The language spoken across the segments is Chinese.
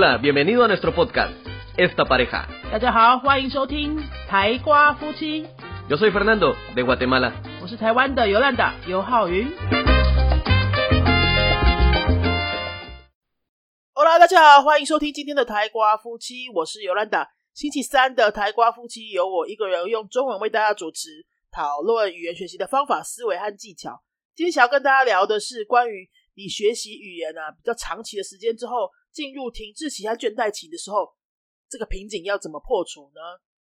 Hola, bienvenido a nuestro podcast, Esta Pareja. 大家好，欢迎收听台瓜夫妻，Yo soy Fernando, de Guatemala. 我是台湾的尤兰达尤浩云。Hola，大家好，欢迎收听今天的台瓜夫妻，我是尤兰达。星期三的台瓜夫妻由我一个人用中文为大家主持，讨论语言学习的方法、思维和技巧。今天想要跟大家聊的是关于你学习语言啊比较长期的时间之后，进入停滞期和倦怠期的时候，这个瓶颈要怎么破除呢？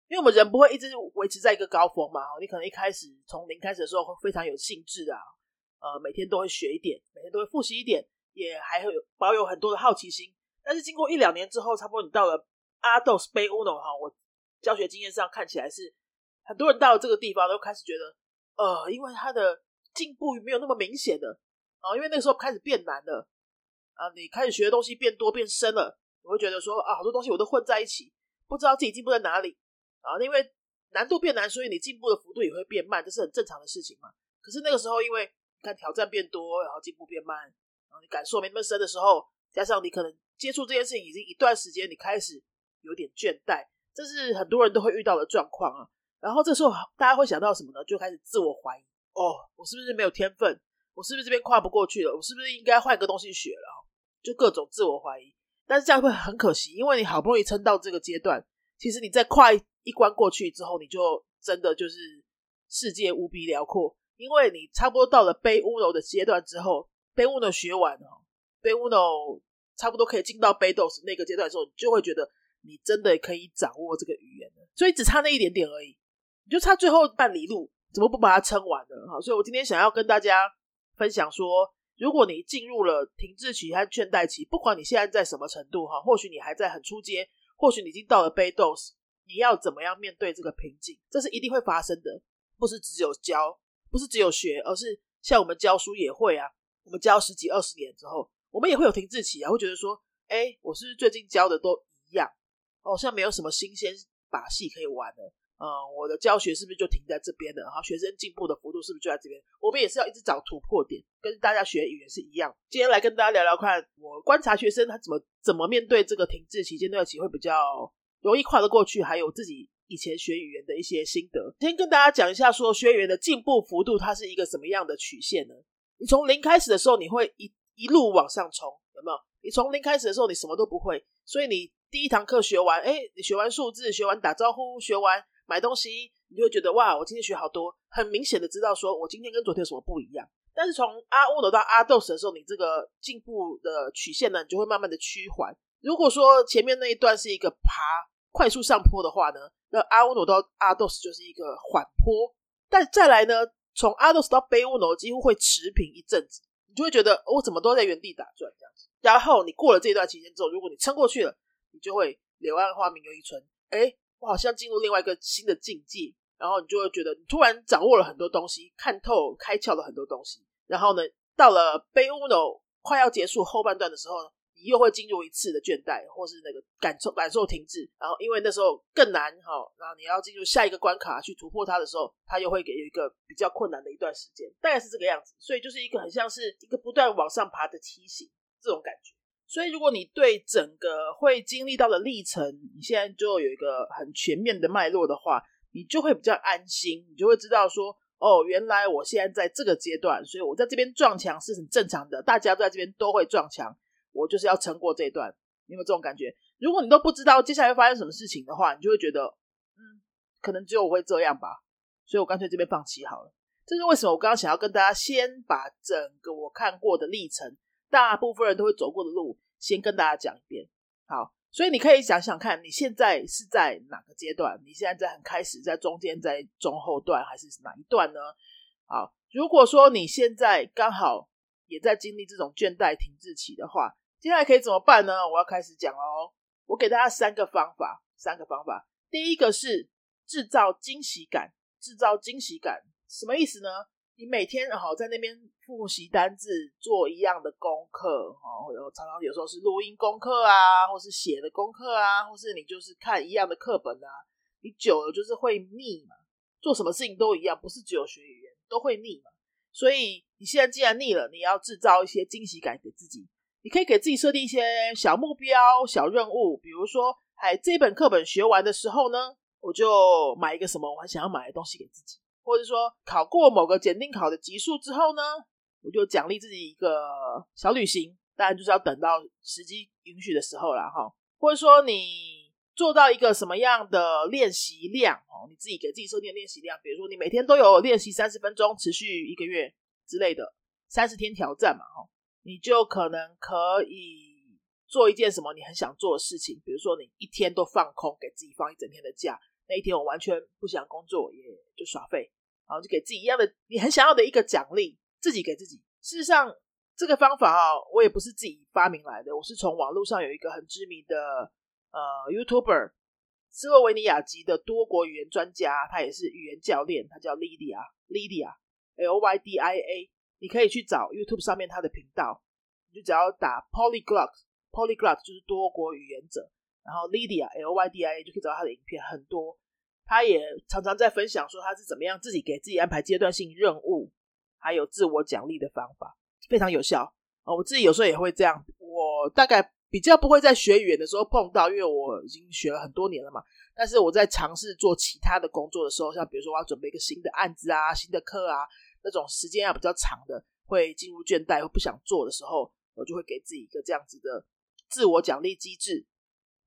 因为我们人不会一直维持在一个高峰嘛，你可能一开始从零开始的时候会非常有兴致啊，呃，每天都会学一点，每天都会复习一点，也还会有保有很多的好奇心。但是经过一两年之后，差不多你到了阿斗斯杯 Uno 哈，我教学经验上看起来是很多人到了这个地方都开始觉得，呃，因为他的进步没有那么明显的啊，因为那个时候开始变难了啊，你开始学的东西变多变深了，你会觉得说啊，好多东西我都混在一起，不知道自己进步在哪里啊，因为难度变难，所以你进步的幅度也会变慢，这是很正常的事情嘛。可是那个时候，因为你看挑战变多，然后进步变慢，然后你感受没那么深的时候，加上你可能接触这件事情已经一段时间，你开始有点倦怠，这是很多人都会遇到的状况啊。然后这时候大家会想到什么呢？就开始自我怀疑，哦，我是不是没有天分？我是不是这边跨不过去了？我是不是应该换个东西学了？就各种自我怀疑。但是这样会很可惜，因为你好不容易撑到这个阶段，其实你再跨一关过去之后，你就真的就是世界无比辽阔，因为你差不多到了背乌 n 的阶段之后，背乌 n 学完哦，背乌 n 差不多可以进到背 dos 那个阶段的时候，你就会觉得你真的可以掌握这个语言了，所以只差那一点点而已，你就差最后半里路，怎么不把它撑完呢？哈，所以我今天想要跟大家分享说，如果你进入了停滞期和倦怠期，不管你现在在什么程度哈，或许你还在很初阶，或许你已经到了背 dos，你要怎么样面对这个瓶颈？这是一定会发生的，不是只有教，不是只有学，而是像我们教书也会啊，我们教十几二十年之后，我们也会有停滞期啊，会觉得说，哎，我是不是最近教的都一样，好像没有什么新鲜把戏可以玩了。嗯，我的教学是不是就停在这边了？然后学生进步的幅度是不是就在这边？我们也是要一直找突破点，跟大家学语言是一样。今天来跟大家聊聊看，我观察学生他怎么怎么面对这个停滞期间段期会比较容易跨得过去，还有自己以前学语言的一些心得。先跟大家讲一下，说学语言的进步幅度它是一个什么样的曲线呢？你从零开始的时候，你会一一路往上冲，有没有？你从零开始的时候，你什么都不会，所以你第一堂课学完，哎，你学完数字，学完打招呼，学完买东西，你就会觉得哇，我今天学好多，很明显的知道说我今天跟昨天有什么不一样。但是从阿乌 n 到阿豆斯的时候，你这个进步的曲线呢，你就会慢慢的趋缓。如果说前面那一段是一个爬快速上坡的话呢，那阿乌 n 到阿斗斯就是一个缓坡。但再来呢，从阿斗斯到贝乌 n 几乎会持平一阵子，你就会觉得我怎么都在原地打转这样子。然后你过了这段期间之后，如果你撑过去了，你就会柳暗花明又一村。哎，我好像进入另外一个新的境界，然后你就会觉得你突然掌握了很多东西，看透、开窍了很多东西。然后呢，到了杯乌 n 快要结束后半段的时候，你又会进入一次的倦怠，或是那个感受感受停滞。然后因为那时候更难哈，然后你要进入下一个关卡去突破它的时候，它又会给一个比较困难的一段时间，大概是这个样子。所以就是一个很像是一个不断往上爬的梯形这种感觉。所以，如果你对整个会经历到的历程，你现在就有一个很全面的脉络的话，你就会比较安心，你就会知道说，哦，原来我现在在这个阶段，所以我在这边撞墙是很正常的，大家都在这边都会撞墙，我就是要撑过这一段，有没有这种感觉？如果你都不知道接下来会发生什么事情的话，你就会觉得，嗯，可能只有我会这样吧，所以我干脆这边放弃好了。这是为什么？我刚刚想要跟大家先把整个我看过的历程，大部分人都会走过的路。先跟大家讲一遍，好，所以你可以想想看，你现在是在哪个阶段？你现在在很开始，在中间，在中后段，还是哪一段呢？好，如果说你现在刚好也在经历这种倦怠停滞期的话，接下来可以怎么办呢？我要开始讲哦。我给大家三个方法，三个方法。第一个是制造惊喜感，制造惊喜感什么意思呢？你每天好在那边复习单字，做一样的功课，哈，然后常常有时候是录音功课啊，或是写的功课啊，或是你就是看一样的课本啊，你久了就是会腻嘛。做什么事情都一样，不是只有学语言都会腻嘛。所以你现在既然腻了，你要制造一些惊喜感给自己。你可以给自己设定一些小目标、小任务，比如说，哎，这本课本学完的时候呢，我就买一个什么我很想要买的东西给自己，或者说考过某个检定考的级数之后呢，我就奖励自己一个小旅行，当然就是要等到时机允许的时候了哈。或者说你做到一个什么样的练习量哦，你自己给自己设定练习量，比如说你每天都有练习三十分钟，持续一个月之类的三十天挑战嘛哈。你就可能可以做一件什么你很想做的事情，比如说你一天都放空，给自己放一整天的假，那一天我完全不想工作，也就耍废，然后就给自己一样的你很想要的一个奖励，自己给自己。事实上，这个方法啊，我也不是自己发明来的，我是从网络上有一个很知名的呃 YouTuber，斯洛维尼亚籍的多国语言专家，他也是语言教练，他叫 Lydia，Lydia，L Y D I A。你可以去找 YouTube 上面他的频道，你就只要打 Polyglot，Polyglot 就是多国语言者，然后 Lydia L Y D I A 就可以找到他的影片，很多。他也常常在分享说他是怎么样自己给自己安排阶段性任务，还有自我奖励的方法，非常有效啊！我自己有时候也会这样，我大概比较不会在学语言的时候碰到，因为我已经学了很多年了嘛。但是我在尝试做其他的工作的时候，像比如说我要准备一个新的案子啊、新的课啊。那种时间要比较长的，会进入倦怠或不想做的时候，我就会给自己一个这样子的自我奖励机制。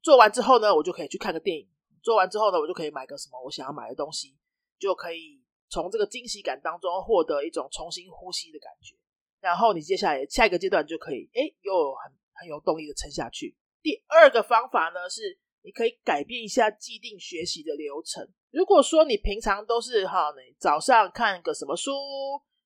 做完之后呢，我就可以去看个电影；做完之后呢，我就可以买个什么我想要买的东西，就可以从这个惊喜感当中获得一种重新呼吸的感觉。然后你接下来下一个阶段就可以，哎，又很很有动力的撑下去。第二个方法呢是。你可以改变一下既定学习的流程。如果说你平常都是哈，你早上看个什么书，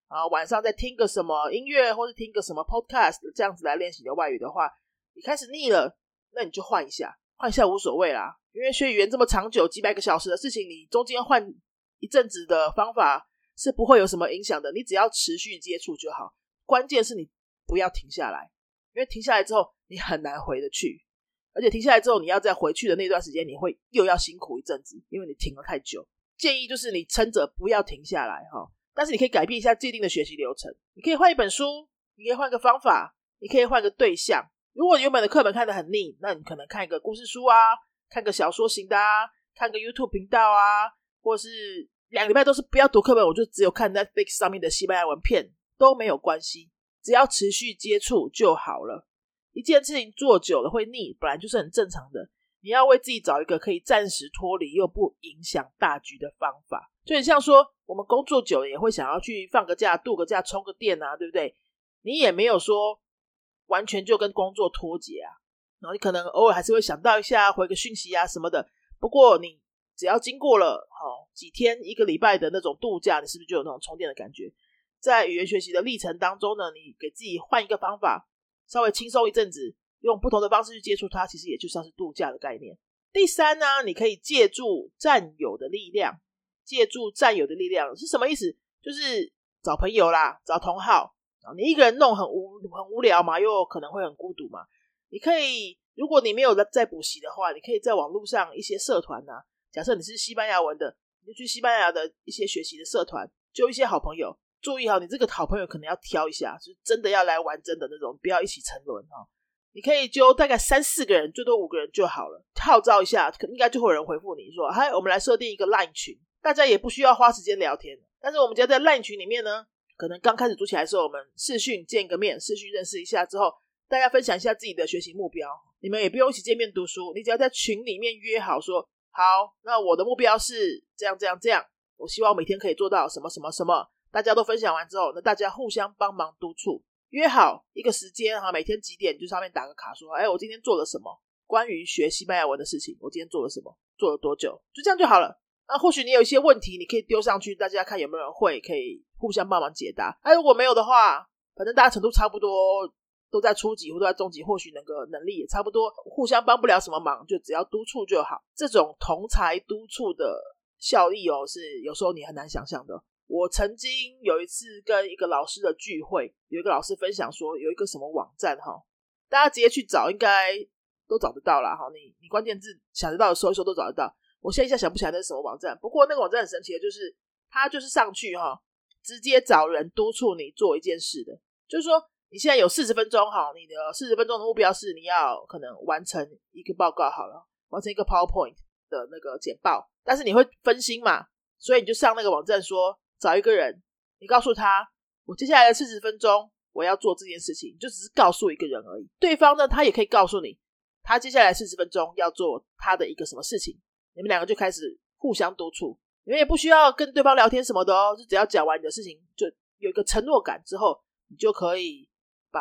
啊，晚上再听个什么音乐，或者听个什么 podcast 这样子来练习你的外语的话，你开始腻了，那你就换一下，换一下无所谓啦。因为学语言这么长久，几百个小时的事情，你中间换一阵子的方法是不会有什么影响的。你只要持续接触就好，关键是你不要停下来，因为停下来之后你很难回得去。而且停下来之后，你要再回去的那段时间，你会又要辛苦一阵子，因为你停了太久。建议就是你撑着不要停下来哈。但是你可以改变一下既定的学习流程，你可以换一本书，你可以换个方法，你可以换个对象。如果原本的课本看得很腻，那你可能看一个故事书啊，看个小说型的啊，看个 YouTube 频道啊，或是两个礼拜都是不要读课本，我就只有看 Netflix 上面的西班牙文片都没有关系，只要持续接触就好了。一件事情做久了会腻，本来就是很正常的。你要为自己找一个可以暂时脱离又不影响大局的方法。就很像说，我们工作久了也会想要去放个假、度个假、充个电啊，对不对？你也没有说完全就跟工作脱节啊。然后你可能偶尔还是会想到一下，回个讯息啊什么的。不过你只要经过了好几天、一个礼拜的那种度假，你是不是就有那种充电的感觉？在语言学习的历程当中呢，你给自己换一个方法。稍微轻松一阵子，用不同的方式去接触它，其实也就像是度假的概念。第三呢，你可以借助战友的力量，借助战友的力量是什么意思？就是找朋友啦，找同好。你一个人弄很无很无聊嘛，又可能会很孤独嘛。你可以，如果你没有在补习的话，你可以在网络上一些社团呐。假设你是西班牙文的，你就去西班牙的一些学习的社团，就一些好朋友。注意哈，你这个好朋友可能要挑一下，是真的要来玩真的那种，不要一起沉沦哈。你可以就大概三四个人，最多五个人就好了，号召一下，应该就会有人回复你说：“嗨，我们来设定一个 LINE 群，大家也不需要花时间聊天。但是我们家在 LINE 群里面呢，可能刚开始组起来的时候，我们视讯见个面，视讯认识一下之后，大家分享一下自己的学习目标。你们也不用一起见面读书，你只要在群里面约好说：好，那我的目标是这样这样这样，我希望每天可以做到什么什么什么。”大家都分享完之后，那大家互相帮忙督促，约好一个时间哈，每天几点就上面打个卡，说，哎，我今天做了什么？关于学西班牙文的事情，我今天做了什么？做了多久？就这样就好了。那或许你有一些问题，你可以丢上去，大家看有没有人会，可以互相帮忙解答。哎，如果没有的话，反正大家程度差不多，都在初级或都在中级，或许那个能力也差不多，互相帮不了什么忙，就只要督促就好。这种同才督促的效益哦，是有时候你很难想象的。我曾经有一次跟一个老师的聚会，有一个老师分享说有一个什么网站哈，大家直接去找应该都找得到啦哈。你你关键字想得到的搜一搜都找得到。我现在一下想不起来那是什么网站，不过那个网站很神奇的，就是它就是上去哈，直接找人督促你做一件事的。就是说你现在有四十分钟，哈，你的四十分钟的目标是你要可能完成一个报告，好了，完成一个 PowerPoint 的那个简报，但是你会分心嘛，所以你就上那个网站说找一个人，你告诉他，我接下来的四十分钟我要做这件事情，就只是告诉一个人而已。对方呢，他也可以告诉你，他接下来四十分钟要做他的一个什么事情，你们两个就开始互相督促，你们也不需要跟对方聊天什么的哦，就只要讲完你的事情，就有一个承诺感之后，你就可以。把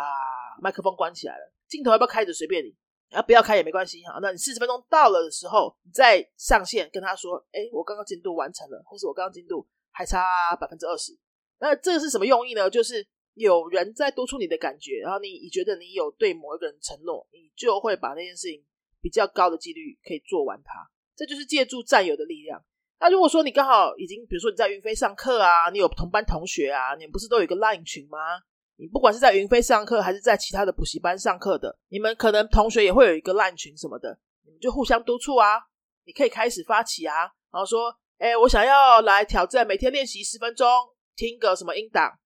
麦克风关起来了，镜头要不要开着随便你，然后不要开也没关系哈。那你四十分钟到了的时候，你再上线跟他说：“哎，我刚刚进度完成了，或是我刚刚进度还差百分之二十。”那这个是什么用意呢？就是有人在督促你的感觉，然后你你觉得你有对某一个人承诺，你就会把那件事情比较高的几率可以做完它。这就是借助战友的力量。那如果说你刚好已经，比如说你在云飞上课啊，你有同班同学啊，你们不是都有一个 Line 群吗？你不管是在云飞上课，还是在其他的补习班上课的，你们可能同学也会有一个 Line 群什么的，你们就互相督促啊。你可以开始发起啊，然后说，哎，我想要来挑战，每天练习十分钟，听个什么音档，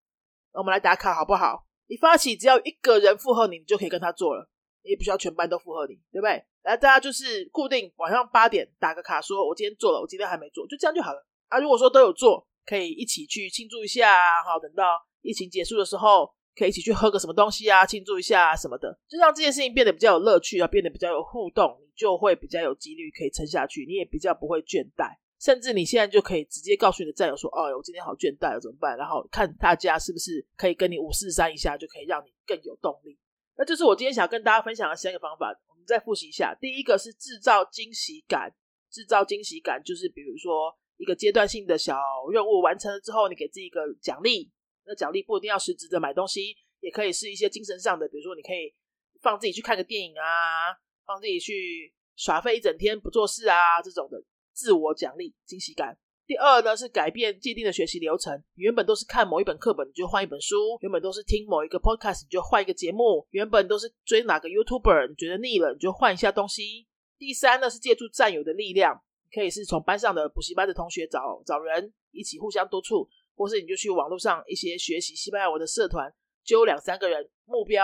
我们来打卡好不好？你发起，只要一个人附和你，你就可以跟他做了，也不需要全班都附和你，对不对？来，大家就是固定晚上八点打个卡，说我今天做了，我今天还没做，就这样就好了。啊，如果说都有做，可以一起去庆祝一下啊，好，等到疫情结束的时候。可以一起去喝个什么东西啊，庆祝一下啊什么的，就让这件事情变得比较有乐趣啊，变得比较有互动，你就会比较有几率可以撑下去，你也比较不会倦怠，甚至你现在就可以直接告诉你的战友说：“哦，我今天好倦怠了，怎么办？”然后看大家是不是可以跟你五四三一下，就可以让你更有动力。那就是我今天想跟大家分享的三个方法，我们再复习一下。第一个是制造惊喜感，制造惊喜感就是比如说一个阶段性的小任务完成了之后，你给自己一个奖励。那奖励不一定要实质的买东西，也可以是一些精神上的，比如说你可以放自己去看个电影啊，放自己去耍废一整天不做事啊，这种的自我奖励惊喜感。第二呢是改变既定的学习流程，原本都是看某一本课本你就换一本书，原本都是听某一个 podcast 你就换一个节目，原本都是追哪个 YouTuber 你觉得腻了你就换一下东西。第三呢是借助战友的力量，可以是从班上的补习班的同学找找人一起互相督促。或是你就去网络上一些学习西班牙文的社团，揪两三个人目标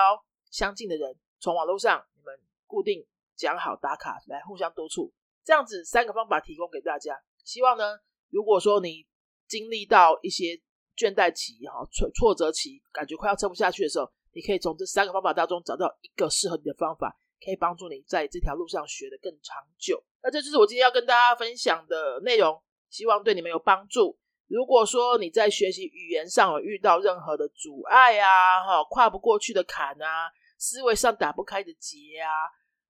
相近的人，从网络上你们固定讲好打卡来互相督促，这样子三个方法提供给大家。希望呢，如果说你经历到一些倦怠期、哈挫挫折期，感觉快要撑不下去的时候，你可以从这三个方法当中找到一个适合你的方法，可以帮助你在这条路上学得更长久。那这就是我今天要跟大家分享的内容，希望对你们有帮助。如果说你在学习语言上有遇到任何的阻碍啊，哈，跨不过去的坎啊，思维上打不开的结啊，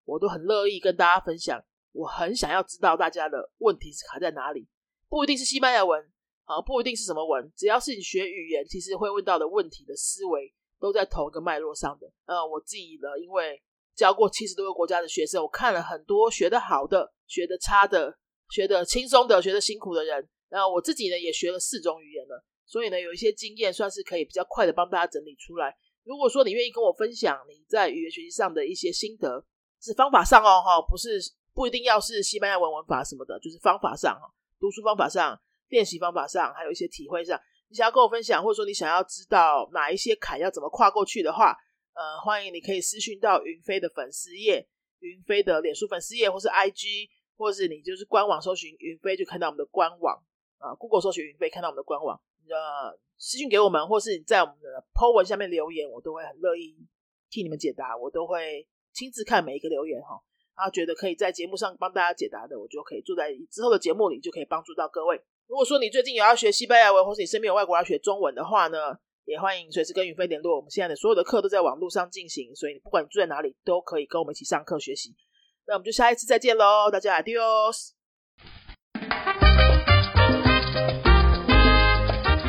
我都很乐意跟大家分享。我很想要知道大家的问题是卡在哪里，不一定是西班牙文啊，不一定是什么文，只要是你学语言，其实会问到的问题的思维都在同一个脉络上的。呃，我自己呢，因为教过七十多个国家的学生，我看了很多学得好的、学得差的、学得轻松的、学得辛苦的人。然后我自己呢也学了四种语言了，所以呢有一些经验算是可以比较快的帮大家整理出来。如果说你愿意跟我分享你在语言学习上的一些心得，是方法上哦哈，不是不一定要是西班牙文文法什么的，就是方法上哈，读书方法上、练习方法上，还有一些体会上，你想要跟我分享，或者说你想要知道哪一些坎要怎么跨过去的话，呃，欢迎你可以私讯到云飞的粉丝页，云飞的脸书粉丝页，或是 IG，或是你就是官网搜寻云飞就看到我们的官网。啊，Google 搜寻云飞，看到我们的官网，呃，私信给我们，或是你在我们的 po 文下面留言，我都会很乐意替你们解答，我都会亲自看每一个留言哈。然后觉得可以在节目上帮大家解答的，我就可以坐在之后的节目里，就可以帮助到各位。如果说你最近有要学西班牙文，或是你身边有外国要学中文的话呢，也欢迎随时跟云飞联络。我们现在的所有的课都在网络上进行，所以不管你住在哪里，都可以跟我们一起上课学习。那我们就下一次再见喽，大家 adios。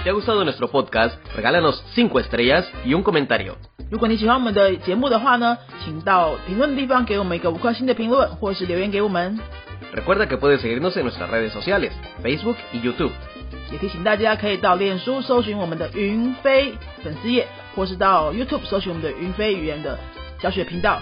te ha gustado nuestro podcast, regálanos 5 estrellas y un comentario. 如果你喜欢我们的节目的话呢，请到评论的地方给我们一个五颗星的评论，或是留言给我们。Recuerda que puedes seguirnos en nuestras redes sociales, Facebook y YouTube. 也提醒大家可以到脸书搜寻我们的云飞粉丝页，或是到 YouTube 搜寻我们的云飞语言的教学频道，